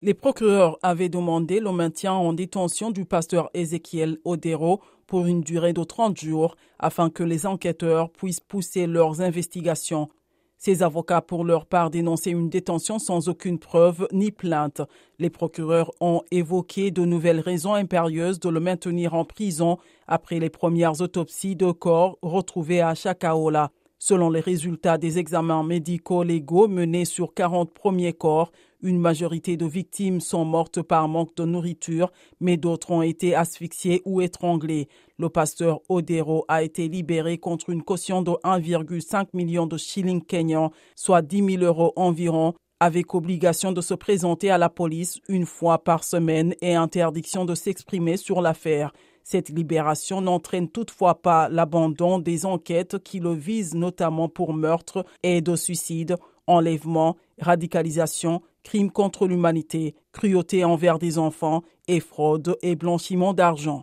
Les procureurs avaient demandé le maintien en détention du pasteur Ézéchiel Odero pour une durée de 30 jours afin que les enquêteurs puissent pousser leurs investigations. Ces avocats, pour leur part, dénonçaient une détention sans aucune preuve ni plainte. Les procureurs ont évoqué de nouvelles raisons impérieuses de le maintenir en prison après les premières autopsies de corps retrouvées à Chakaola. Selon les résultats des examens médicaux légaux menés sur 40 premiers corps, une majorité de victimes sont mortes par manque de nourriture, mais d'autres ont été asphyxiées ou étranglées. Le pasteur Odero a été libéré contre une caution de 1,5 million de shillings kenyans, soit 10 000 euros environ, avec obligation de se présenter à la police une fois par semaine et interdiction de s'exprimer sur l'affaire. Cette libération n'entraîne toutefois pas l'abandon des enquêtes qui le visent notamment pour meurtre, aide au suicide, enlèvement, radicalisation, crimes contre l'humanité, cruauté envers des enfants et fraude et blanchiment d'argent.